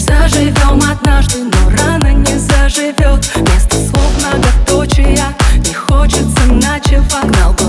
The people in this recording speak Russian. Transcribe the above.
Заживем однажды, но рано не заживет. Место слов многоточия Не хочется ночевать.